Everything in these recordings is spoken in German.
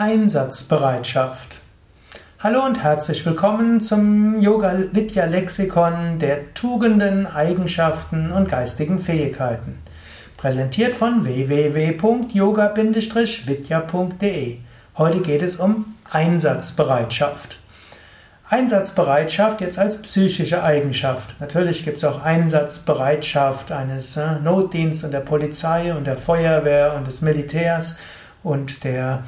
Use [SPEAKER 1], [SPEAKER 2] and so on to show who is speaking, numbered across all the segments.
[SPEAKER 1] Einsatzbereitschaft. Hallo und herzlich willkommen zum Yoga Vidya Lexikon der Tugenden, Eigenschaften und geistigen Fähigkeiten. Präsentiert von www.yoga-vidya.de. Heute geht es um Einsatzbereitschaft. Einsatzbereitschaft jetzt als psychische Eigenschaft. Natürlich gibt es auch Einsatzbereitschaft eines äh, Notdienstes und der Polizei und der Feuerwehr und des Militärs und der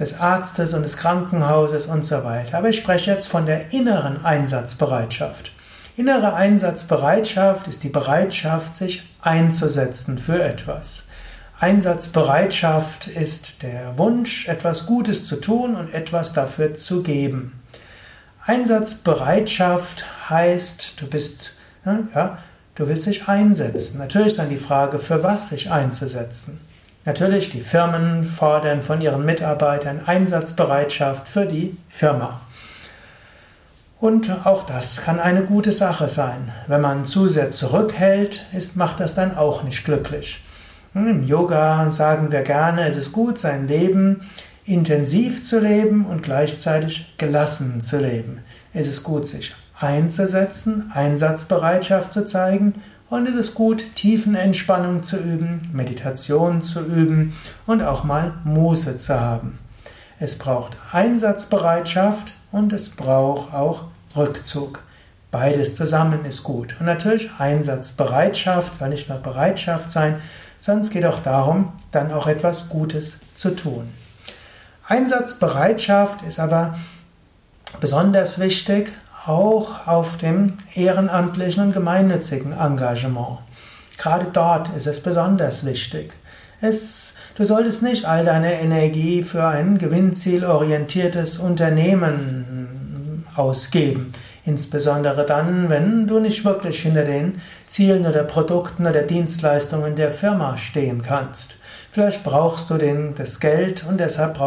[SPEAKER 1] des Arztes und des Krankenhauses und so weiter. Aber ich spreche jetzt von der inneren Einsatzbereitschaft. Innere Einsatzbereitschaft ist die Bereitschaft, sich einzusetzen für etwas. Einsatzbereitschaft ist der Wunsch, etwas Gutes zu tun und etwas dafür zu geben. Einsatzbereitschaft heißt, du bist, ja, du willst dich einsetzen. Natürlich ist dann die Frage, für was sich einzusetzen. Natürlich, die Firmen fordern von ihren Mitarbeitern Einsatzbereitschaft für die Firma. Und auch das kann eine gute Sache sein. Wenn man zu sehr zurückhält, ist, macht das dann auch nicht glücklich. Im Yoga sagen wir gerne, es ist gut, sein Leben intensiv zu leben und gleichzeitig gelassen zu leben. Es ist gut, sich einzusetzen, Einsatzbereitschaft zu zeigen und es ist gut, Tiefenentspannung zu üben, Meditation zu üben und auch mal Muße zu haben. Es braucht Einsatzbereitschaft und es braucht auch Rückzug. Beides zusammen ist gut. Und natürlich Einsatzbereitschaft, soll nicht nur Bereitschaft sein, sondern es geht auch darum, dann auch etwas Gutes zu tun. Einsatzbereitschaft ist aber besonders wichtig, auch auf dem ehrenamtlichen und gemeinnützigen Engagement. Gerade dort ist es besonders wichtig. Es, du solltest nicht all deine Energie für ein gewinnzielorientiertes Unternehmen ausgeben. Insbesondere dann, wenn du nicht wirklich hinter den Zielen oder Produkten oder Dienstleistungen der Firma stehen kannst. Vielleicht brauchst du den, das Geld und deshalb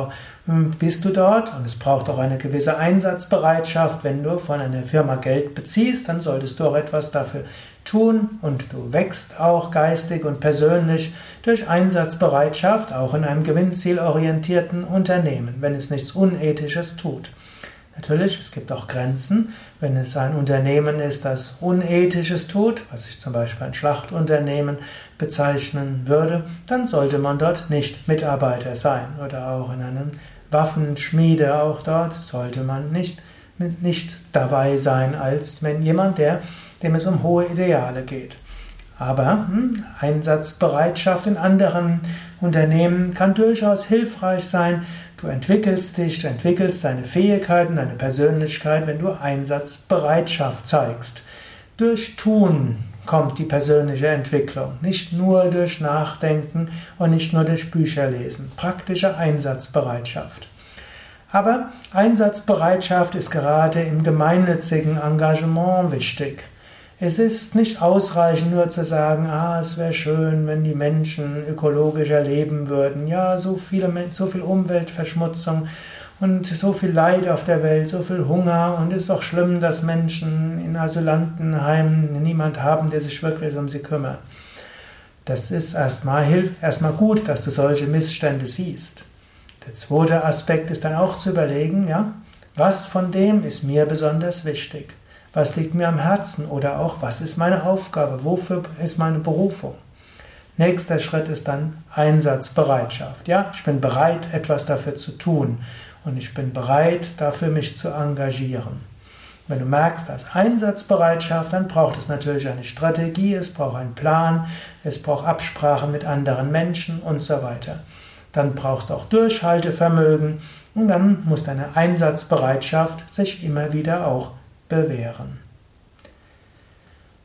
[SPEAKER 1] hm, bist du dort und es braucht auch eine gewisse Einsatzbereitschaft. Wenn du von einer Firma Geld beziehst, dann solltest du auch etwas dafür tun und du wächst auch geistig und persönlich durch Einsatzbereitschaft, auch in einem gewinnzielorientierten Unternehmen, wenn es nichts Unethisches tut. Natürlich, es gibt auch Grenzen. Wenn es ein Unternehmen ist, das Unethisches tut, was ich zum Beispiel ein Schlachtunternehmen bezeichnen würde, dann sollte man dort nicht Mitarbeiter sein. Oder auch in einem Waffenschmiede, auch dort sollte man nicht, nicht dabei sein, als wenn jemand, der, dem es um hohe Ideale geht. Aber hm, Einsatzbereitschaft in anderen Unternehmen kann durchaus hilfreich sein, Du entwickelst dich, du entwickelst deine Fähigkeiten, deine Persönlichkeit, wenn du Einsatzbereitschaft zeigst. Durch Tun kommt die persönliche Entwicklung, nicht nur durch Nachdenken und nicht nur durch Bücher lesen. Praktische Einsatzbereitschaft. Aber Einsatzbereitschaft ist gerade im gemeinnützigen Engagement wichtig. Es ist nicht ausreichend nur zu sagen, ah, es wäre schön, wenn die Menschen ökologischer leben würden. Ja, so, viele, so viel Umweltverschmutzung und so viel Leid auf der Welt, so viel Hunger und es ist auch schlimm, dass Menschen in Asylantenheimen niemand haben, der sich wirklich um sie kümmert. Das ist erstmal, erstmal gut, dass du solche Missstände siehst. Der zweite Aspekt ist dann auch zu überlegen, ja, was von dem ist mir besonders wichtig? Was liegt mir am Herzen? Oder auch, was ist meine Aufgabe? Wofür ist meine Berufung? Nächster Schritt ist dann Einsatzbereitschaft. Ja, ich bin bereit, etwas dafür zu tun. Und ich bin bereit, dafür mich zu engagieren. Wenn du merkst, als Einsatzbereitschaft, dann braucht es natürlich eine Strategie, es braucht einen Plan, es braucht Absprache mit anderen Menschen und so weiter. Dann brauchst du auch Durchhaltevermögen und dann muss deine Einsatzbereitschaft sich immer wieder auch bewähren.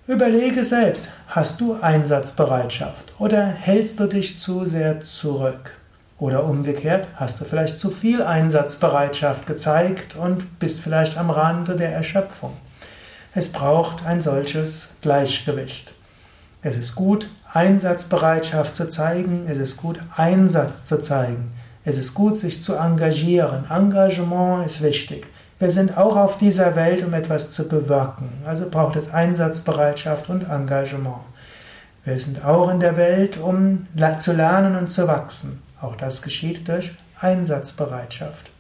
[SPEAKER 1] Überlege selbst, hast du Einsatzbereitschaft oder hältst du dich zu sehr zurück? Oder umgekehrt, hast du vielleicht zu viel Einsatzbereitschaft gezeigt und bist vielleicht am Rande der Erschöpfung? Es braucht ein solches Gleichgewicht. Es ist gut, Einsatzbereitschaft zu zeigen, es ist gut, Einsatz zu zeigen, es ist gut, sich zu engagieren. Engagement ist wichtig. Wir sind auch auf dieser Welt, um etwas zu bewirken. Also braucht es Einsatzbereitschaft und Engagement. Wir sind auch in der Welt, um zu lernen und zu wachsen. Auch das geschieht durch Einsatzbereitschaft.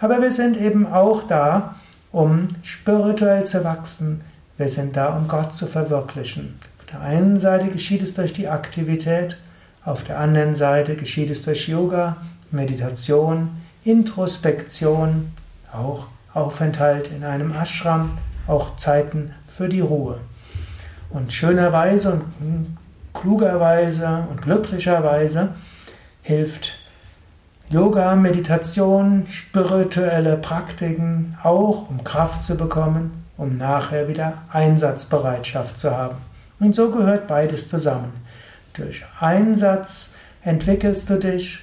[SPEAKER 1] Aber wir sind eben auch da, um spirituell zu wachsen. Wir sind da, um Gott zu verwirklichen. Auf der einen Seite geschieht es durch die Aktivität, auf der anderen Seite geschieht es durch Yoga, Meditation, Introspektion, auch Aufenthalt in einem Ashram, auch Zeiten für die Ruhe. Und schönerweise und klugerweise und glücklicherweise hilft Yoga, Meditation, spirituelle Praktiken auch, um Kraft zu bekommen, um nachher wieder Einsatzbereitschaft zu haben. Und so gehört beides zusammen. Durch Einsatz entwickelst du dich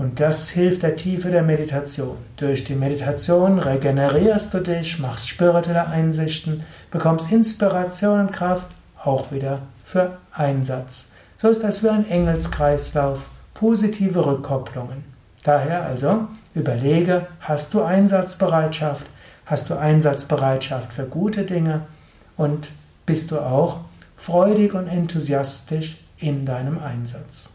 [SPEAKER 1] und das hilft der Tiefe der Meditation. Durch die Meditation regenerierst du dich, machst spirituelle Einsichten, bekommst Inspiration und Kraft, auch wieder für Einsatz. So ist das wie ein Engelskreislauf positive Rückkopplungen. Daher also überlege, hast du Einsatzbereitschaft, hast du Einsatzbereitschaft für gute Dinge und bist du auch freudig und enthusiastisch in deinem Einsatz.